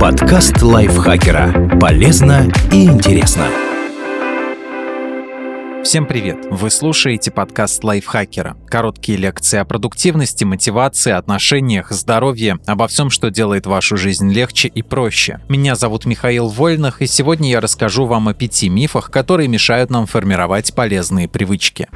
Подкаст лайфхакера. Полезно и интересно. Всем привет! Вы слушаете подкаст лайфхакера. Короткие лекции о продуктивности, мотивации, отношениях, здоровье, обо всем, что делает вашу жизнь легче и проще. Меня зовут Михаил Вольных, и сегодня я расскажу вам о пяти мифах, которые мешают нам формировать полезные привычки.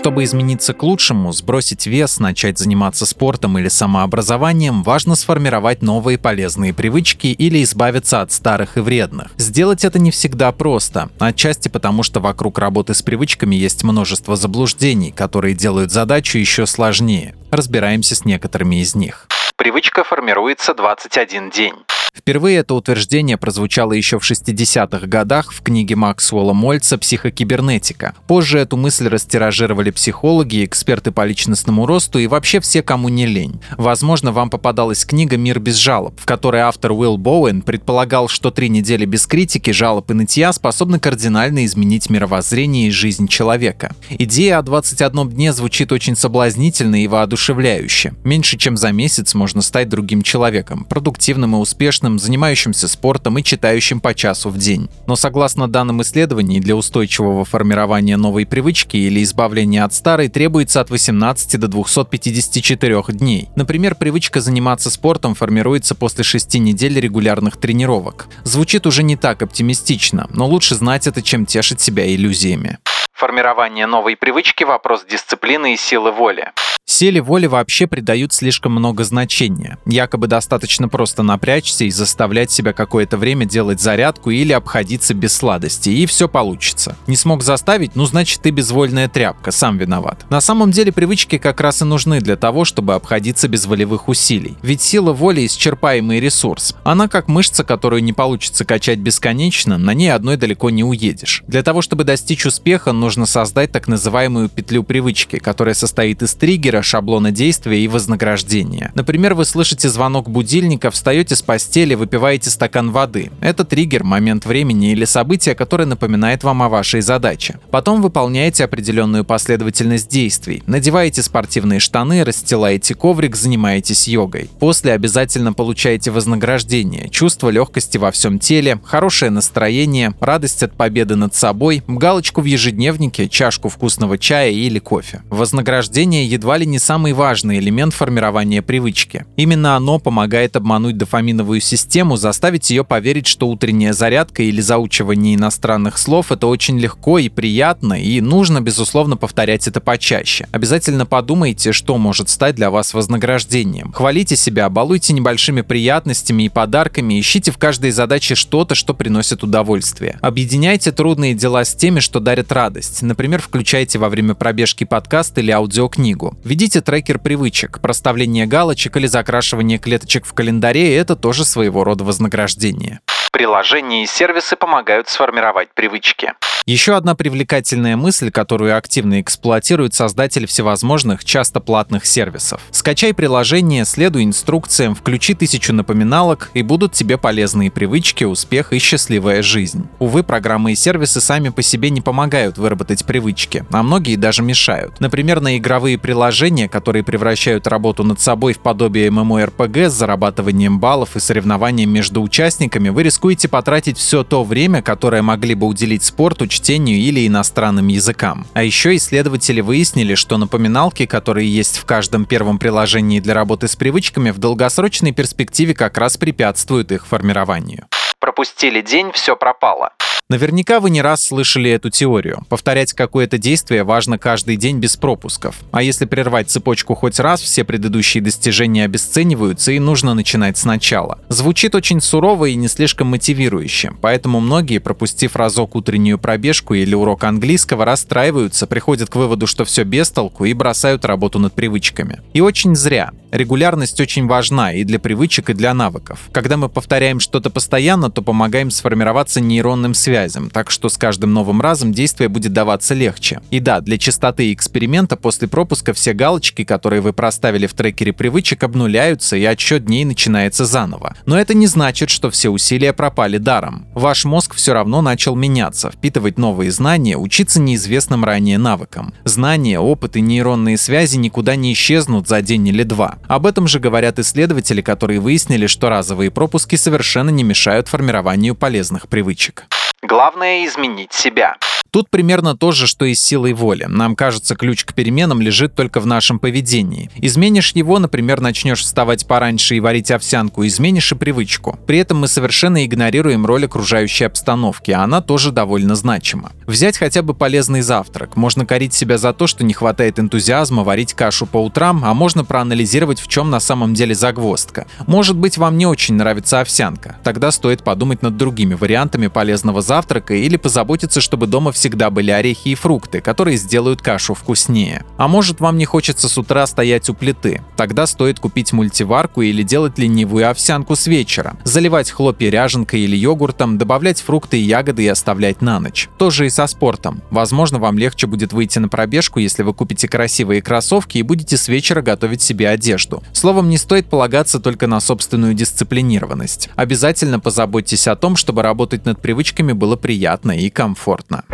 Чтобы измениться к лучшему, сбросить вес, начать заниматься спортом или самообразованием, важно сформировать новые полезные привычки или избавиться от старых и вредных. Сделать это не всегда просто, отчасти потому, что вокруг работы с привычками есть множество заблуждений, которые делают задачу еще сложнее. Разбираемся с некоторыми из них. Привычка формируется 21 день. Впервые это утверждение прозвучало еще в 60-х годах в книге Максвелла Мольца «Психокибернетика». Позже эту мысль растиражировали психологи, эксперты по личностному росту и вообще все, кому не лень. Возможно, вам попадалась книга «Мир без жалоб», в которой автор Уилл Боуэн предполагал, что три недели без критики, жалоб и нытья способны кардинально изменить мировоззрение и жизнь человека. Идея о 21 дне звучит очень соблазнительно и воодушевляюще. Меньше чем за месяц можно стать другим человеком, продуктивным и успешным, занимающимся спортом и читающим по часу в день. Но согласно данным исследований, для устойчивого формирования новой привычки или избавления от старой требуется от 18 до 254 дней. Например, привычка заниматься спортом формируется после 6 недель регулярных тренировок. Звучит уже не так оптимистично, но лучше знать это, чем тешить себя иллюзиями. Формирование новой привычки – вопрос дисциплины и силы воли. Силе воли вообще придают слишком много значения. Якобы достаточно просто напрячься и заставлять себя какое-то время делать зарядку или обходиться без сладостей, и все получится. Не смог заставить, ну значит ты безвольная тряпка, сам виноват. На самом деле привычки как раз и нужны для того, чтобы обходиться без волевых усилий. Ведь сила воли – исчерпаемый ресурс. Она как мышца, которую не получится качать бесконечно, на ней одной далеко не уедешь. Для того, чтобы достичь успеха, нужно создать так называемую петлю привычки, которая состоит из триггера, шаблона действия и вознаграждения. Например, вы слышите звонок будильника, встаете с постели, выпиваете стакан воды. Это триггер, момент времени или событие, которое напоминает вам о вашей задаче. Потом выполняете определенную последовательность действий. Надеваете спортивные штаны, расстилаете коврик, занимаетесь йогой. После обязательно получаете вознаграждение, чувство легкости во всем теле, хорошее настроение, радость от победы над собой, галочку в ежедневнике, чашку вкусного чая или кофе. Вознаграждение едва ли не самый важный элемент формирования привычки. Именно оно помогает обмануть дофаминовую систему, заставить ее поверить, что утренняя зарядка или заучивание иностранных слов – это очень легко и приятно, и нужно, безусловно, повторять это почаще. Обязательно подумайте, что может стать для вас вознаграждением. Хвалите себя, балуйте небольшими приятностями и подарками, ищите в каждой задаче что-то, что приносит удовольствие. Объединяйте трудные дела с теми, что дарят радость. Например, включайте во время пробежки подкаст или аудиокнигу. Введите трекер привычек, проставление галочек или закрашивание клеточек в календаре – это тоже своего рода вознаграждение. Приложения и сервисы помогают сформировать привычки. Еще одна привлекательная мысль, которую активно эксплуатируют создатели всевозможных, часто платных сервисов. Скачай приложение, следуй инструкциям, включи тысячу напоминалок, и будут тебе полезные привычки, успех и счастливая жизнь. Увы, программы и сервисы сами по себе не помогают выработать привычки, а многие даже мешают. Например, на игровые приложения, которые превращают работу над собой в подобие MMORPG с зарабатыванием баллов и соревнованием между участниками, вы рискуете потратить все то время, которое могли бы уделить спорту, чтению или иностранным языкам. А еще исследователи выяснили, что напоминалки, которые есть в каждом первом приложении для работы с привычками, в долгосрочной перспективе как раз препятствуют их формированию. Пропустили день, все пропало. Наверняка вы не раз слышали эту теорию. Повторять какое-то действие важно каждый день без пропусков. А если прервать цепочку хоть раз, все предыдущие достижения обесцениваются и нужно начинать сначала. Звучит очень сурово и не слишком мотивирующе, поэтому многие, пропустив разок утреннюю пробежку или урок английского, расстраиваются, приходят к выводу, что все без толку и бросают работу над привычками. И очень зря. Регулярность очень важна и для привычек, и для навыков. Когда мы повторяем что-то постоянно, то помогаем сформироваться нейронным связям связям, так что с каждым новым разом действие будет даваться легче. И да, для чистоты эксперимента после пропуска все галочки, которые вы проставили в трекере привычек, обнуляются и отсчет дней начинается заново. Но это не значит, что все усилия пропали даром. Ваш мозг все равно начал меняться, впитывать новые знания, учиться неизвестным ранее навыкам. Знания, опыт и нейронные связи никуда не исчезнут за день или два. Об этом же говорят исследователи, которые выяснили, что разовые пропуски совершенно не мешают формированию полезных привычек. Главное изменить себя. Тут примерно то же, что и с силой воли. Нам кажется, ключ к переменам лежит только в нашем поведении. Изменишь его, например, начнешь вставать пораньше и варить овсянку, изменишь и привычку. При этом мы совершенно игнорируем роль окружающей обстановки, а она тоже довольно значима. Взять хотя бы полезный завтрак. Можно корить себя за то, что не хватает энтузиазма варить кашу по утрам, а можно проанализировать, в чем на самом деле загвоздка. Может быть, вам не очень нравится овсянка. Тогда стоит подумать над другими вариантами полезного завтрака или позаботиться, чтобы дома всегда были орехи и фрукты, которые сделают кашу вкуснее. А может вам не хочется с утра стоять у плиты? Тогда стоит купить мультиварку или делать ленивую овсянку с вечера. Заливать хлопья ряженкой или йогуртом, добавлять фрукты и ягоды и оставлять на ночь. Тоже и со спортом. Возможно, вам легче будет выйти на пробежку, если вы купите красивые кроссовки и будете с вечера готовить себе одежду. Словом, не стоит полагаться только на собственную дисциплинированность. Обязательно позаботьтесь о том, чтобы работать над привычками было приятно и комфортно.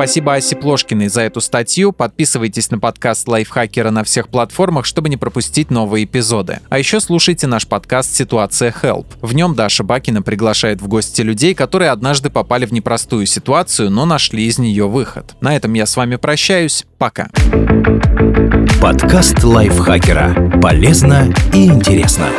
Спасибо Асе Плошкиной за эту статью. Подписывайтесь на подкаст Лайфхакера на всех платформах, чтобы не пропустить новые эпизоды. А еще слушайте наш подкаст «Ситуация Help». В нем Даша Бакина приглашает в гости людей, которые однажды попали в непростую ситуацию, но нашли из нее выход. На этом я с вами прощаюсь. Пока. Подкаст Лайфхакера. Полезно и интересно.